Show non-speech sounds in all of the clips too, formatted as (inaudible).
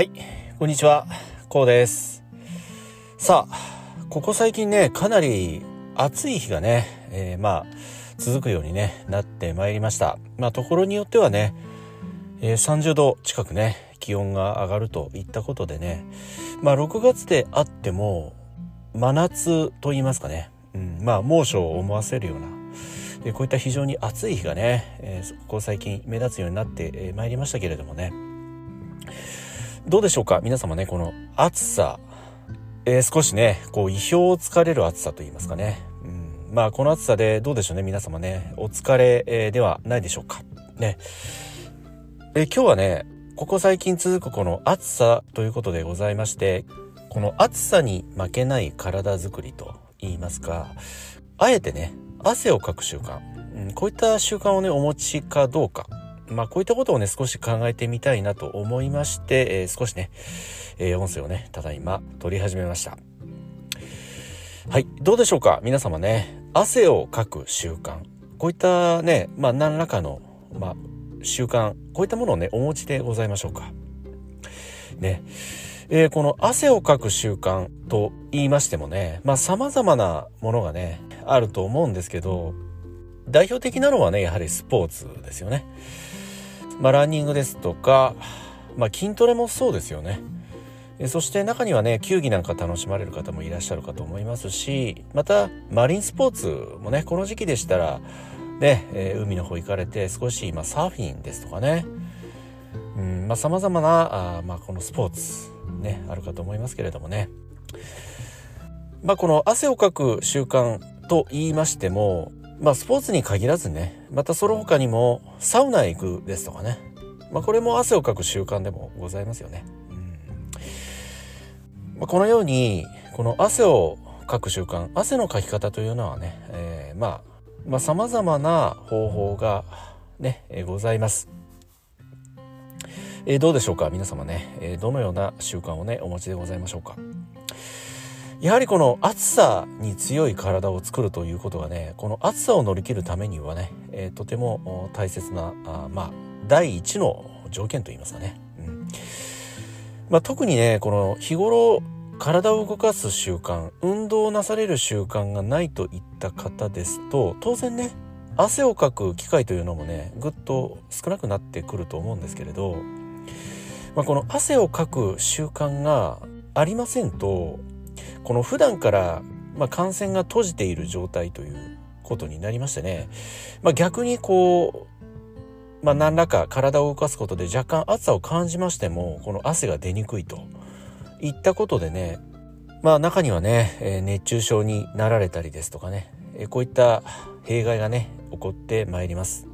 はい、こんにちは、こうです。さあ、ここ最近ね、かなり暑い日がね、えーまあ、続くようにね、なってまいりました。まあ、ところによってはね、えー30度近くね、気温が上がるといったことでね、まあ、6月であっても、真夏と言いますかね、うん、まあ、猛暑を思わせるような、えーこういった非常に暑い日がね、えーここ最近目立つようになってまいりましたけれどもね、どうでしょうか？皆様ね、この暑さ、えー少しね、こう意表をつかれる暑さと言いますかね。うん、まあこの暑さでどうでしょうね皆様ね、お疲れ、えーではないでしょうか。ね。えー今日はね、ここ最近続くこの暑さということでございまして、この暑さに負けない体づくりと言いますか、あえてね、汗をかく習慣、うん、こういった習慣をね、お持ちかどうか、まあこういったことをね少し考えてみたいなと思いまして、えー少しね、えー音声をねただいま撮り始めました。はいどうでしょうか？皆様ね汗をかく習慣。こういったねまあ何らかのまあ習慣。こういったものをねお持ちでございましょうか？ね。えーこの汗をかく習慣と言いましてもねまあ様々なものがねあると思うんですけど代表的なのはねやはりスポーツですよね。まあ、ランニングですとか、まあ、筋トレもそうですよね。そして中にはね、球技なんか楽しまれる方もいらっしゃるかと思いますし、また、マリンスポーツもね、この時期でしたら、ね、えー海の方行かれて少し、まあ、サーフィンですとかね、うん、まあ、様々な、あまあ、このスポーツ、ね、あるかと思いますけれどもね。まあ、この汗をかく習慣と言いましても、まあ、スポーツに限らずね、またその他にも、サウナへ行くですとかね。まあ、これも汗をかく習慣でもございますよね。うんまあ、このように、この汗をかく習慣、汗のかき方というのはね、えーまあ、まあ、様々な方法がね、えーございます。えーどうでしょうか皆様ね、えーどのような習慣をね、お持ちでございましょうかやはりこの暑さに強い体を作るということがねこの暑さを乗り切るためにはね、えーとても大切なあまあ第一の条件といいますかね、うん。まあ、特にねこの日頃体を動かす習慣運動をなされる習慣がないといった方ですと当然ね汗をかく機会というのもねぐっと少なくなってくると思うんですけれど、まあ、この汗をかく習慣がありませんとこの普段から、まあ、感染が閉じている状態ということになりましてね、まあ、逆にこう、まあ、何らか体を動かすことで若干暑さを感じましてもこの汗が出にくいといったことでねまあ中にはね、え熱中症になられたりですとかね、えこういった弊害がね起こってまいります。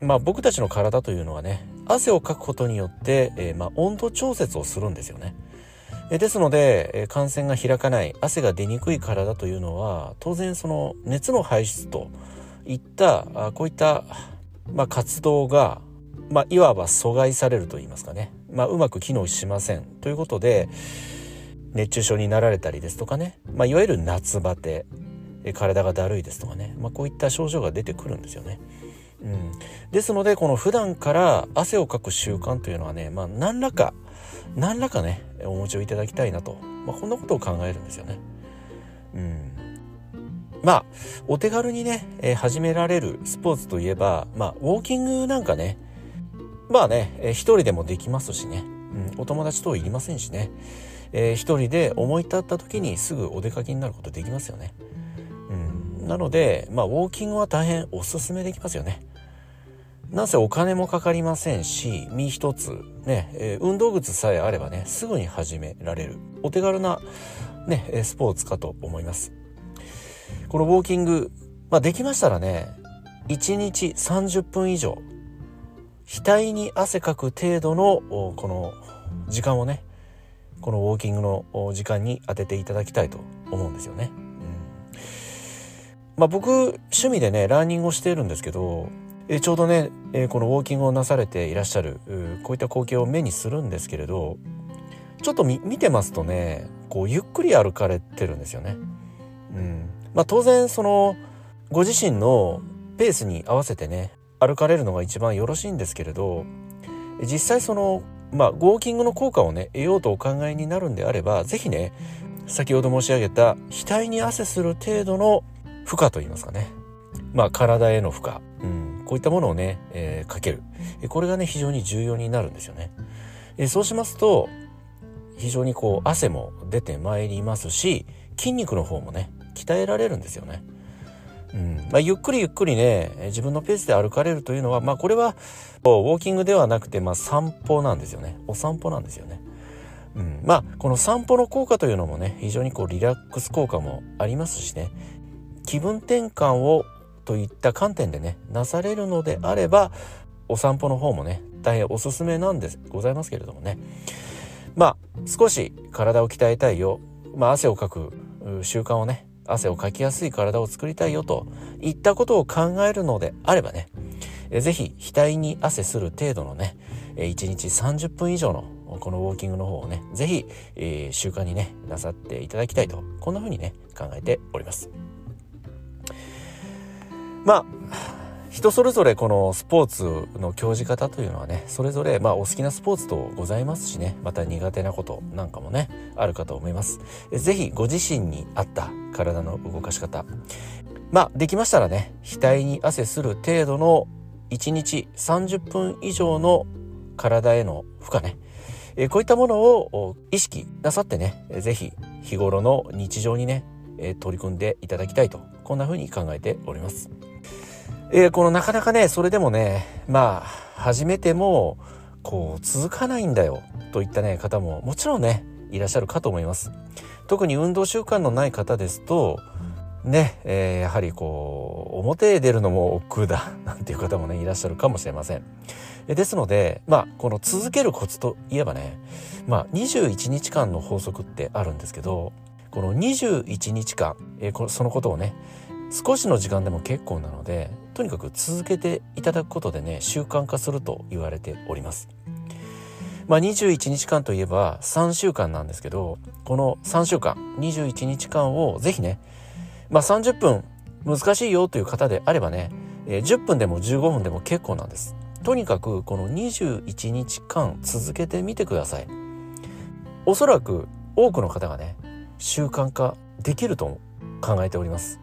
まあ僕たちの体というのはね汗をかくことによって、えまあ、温度調節をするんですよね。えですので、え感染が開かない汗が出にくい体というのは当然その熱の排出といったあこういった、まあ、活動が、まあ、いわば阻害されると言いますかね、まあ、うまく機能しません。ということで熱中症になられたりですとかね、まあ、いわゆる夏バテ体がだるいですとかね、まあ、こういった症状が出てくるんですよね。うん、ですのでこの普段から汗をかく習慣というのはね、まあ、何らか何らかねお持ちをいただきたいなと、まあ、こんなことを考えるんですよね。うん、まあお手軽にね、え始められるスポーツといえば、まあ、ウォーキングなんかねまあね、えー一人でもできますしね、うん、お友達といりませんしね、えー一人で思い立った時にすぐお出かけになることできますよね。うん、なので、まあ、ウォーキングは大変おすすめできますよね。なんせお金もかかりませんし身一つね、えー運動靴さえあればねすぐに始められる。お手軽なねスポーツかと思います。このウォーキング、まあ、できましたらね1日30分以上額に汗かく程度のこの時間をねこのウォーキングの時間に当てていただきたいと思うんですよね、うん。まあ、僕趣味でねランニングをしているんですけどえちょうどね、えこのウォーキングをなされていらっしゃるうこういった光景を目にするんですけれどちょっと見てますとねこうゆっくり歩かれてるんですよね。うん。まあ、当然そのご自身のペースに合わせてね歩かれるのが一番よろしいんですけれど実際そのまあウォーキングの効果をね得ようとお考えになるんであれば是非ね先ほど申し上げた額に汗する程度の負荷といいますかね。まあ体への負荷、こういったものをね、えー、かけるこれがね非常に重要になるんですよね。えそうしますと非常にこう汗も出てまいりますし筋肉の方もね鍛えられるんですよね。うんまあ、ゆっくりゆっくりね自分のペースで歩かれるというのは、まあ、これはウォーキングではなくて、まあ、散歩なんですよねお散歩なんですよね。うん、まあこの散歩の効果というのもね非常にこうリラックス効果もありますしね気分転換をといった観点でねなされるのであればお散歩の方もね大変おすすめなんですございますけれどもね。まあ少し体を鍛えたいよ、まあ、汗をかく習慣をね汗をかきやすい体を作りたいよといったことを考えるのであればね是非額に汗する程度のね1日30分以上のこのウォーキングの方をね是非、えー、習慣にねなさっていただきたいとこんな風にね考えております。まあ人それぞれこのスポーツの教じ方というのはねそれぞれまあお好きなスポーツとございますしね。また苦手なことなんかもねあるかと思います。是非ご自身に合った体の動かし方。まあできましたらね額に汗する程度の1日30分以上の体への負荷ね。こういったものを意識なさってね是非日頃の日常にね取り組んでいただきたいとこんな風に考えております。えー、このなかなかねそれでもねまあ始めてもこう続かないんだよといったね方ももちろんねいらっしゃるかと思います。特に運動習慣のない方ですとね、えー、やはりこう表へ出るのも億劫だ (laughs) なんていう方もねいらっしゃるかもしれません。ですのでまあこの続けるコツといえばねまあ21日間の法則ってあるんですけどこの21日間、えー、そのことをね少しの時間でも結構なのでとにかく続けていただくことでね習慣化すると言われております。まあ、21日間といえば3週間なんですけどこの3週間21日間をぜひね、まあ、30分難しいよという方であればね、えー、10分でも15分でも結構なんです。とにかくこの21日間続けてみてください。おそらく多くの方がね習慣化できると考えております。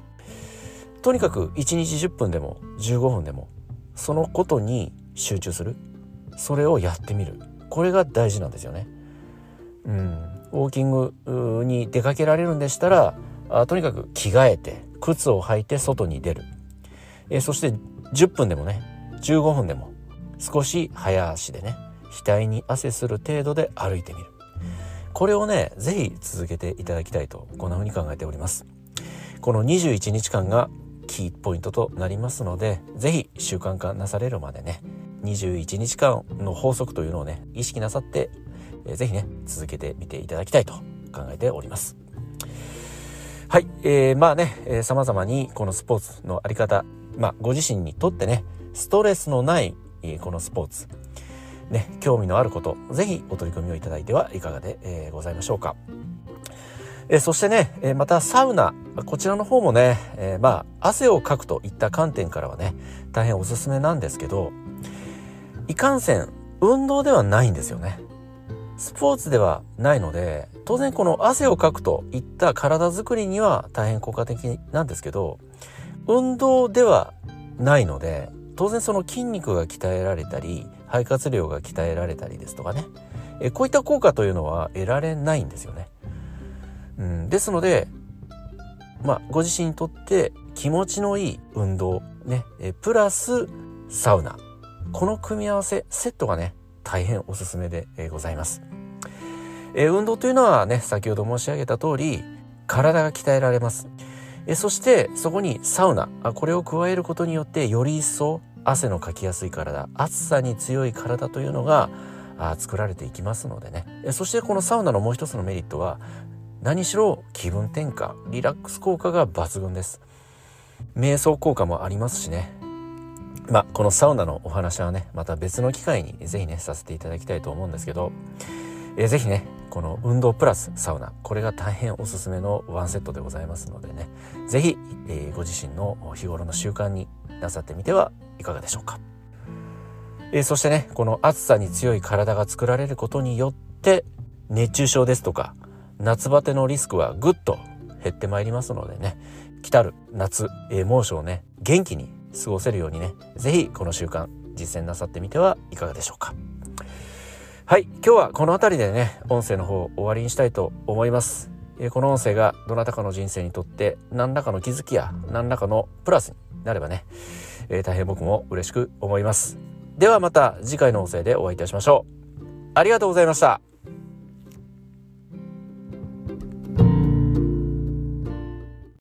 とにかく1日10分でも15分でもそのことに集中する。それをやってみる。これが大事なんですよね。うん、ウォーキングに出かけられるんでしたらあとにかく着替えて靴を履いて外に出る、えそして10分でもね15分でも少し早足でね額に汗する程度で歩いてみる。これをね是非続けていただきたいとこんな風に考えております。この21日間がキーポイントとなりますので是非習慣化なされるまでね21日間の法則というのをね意識なさって是非ね続けてみていただきたいと考えております。はい、えー、まあね、えー、様々にこのスポーツのあり方、まあご自身にとってね、ストレスのない、えー、このスポーツ、ね、興味のあること、ぜひお取り組みをいただいてはいかがで、えー、ございましょうか。えそしてね、えまたサウナ、こちらの方もね、え、まあ、汗をかくといった観点からはね、大変おすすめなんですけど、いかんせん、運動ではないんですよね。スポーツではないので、当然この汗をかくといった体づくりには大変効果的なんですけど、運動ではないので、当然その筋肉が鍛えられたり、肺活量が鍛えられたりですとかね、えこういった効果というのは得られないんですよね。うん、ですので、まあ、ご自身にとって気持ちのいい運動、ね、えプラスサウナ。この組み合わせ、セットがね、大変おすすめでございます。え運動というのはね、先ほど申し上げた通り、体が鍛えられます。えそして、そこにサウナ、これを加えることによって、より一層汗のかきやすい体、暑さに強い体というのが、あ作られていきますのでね。そしてこのサウナのもう一つのメリットは、何しろ気分転換リラックス効果が抜群です。瞑想効果もありますしね。まあこのサウナのお話はねまた別の機会に是非ねさせていただきたいと思うんですけど、えー、ぜひねこの運動プラスサウナこれが大変おすすめのワンセットでございますのでね是非、えー、ご自身の日頃の習慣になさってみてはいかがでしょうか。えー、そしてねこの暑さに強い体が作られることによって熱中症ですとか夏バテのリスクはぐっと減ってまいりますのでね。来たる夏、えー、猛暑をね元気に過ごせるようにね。是非この習慣実践なさってみてはいかがでしょうか。はい今日はこの辺りでね音声の方終わりにしたいと思います。えこの音声がどなたかの人生にとって何らかの気づきや何らかのプラスになればね、えー、大変僕も嬉しく思います。ではまた次回の音声でお会いいたしましょう。ありがとうございました。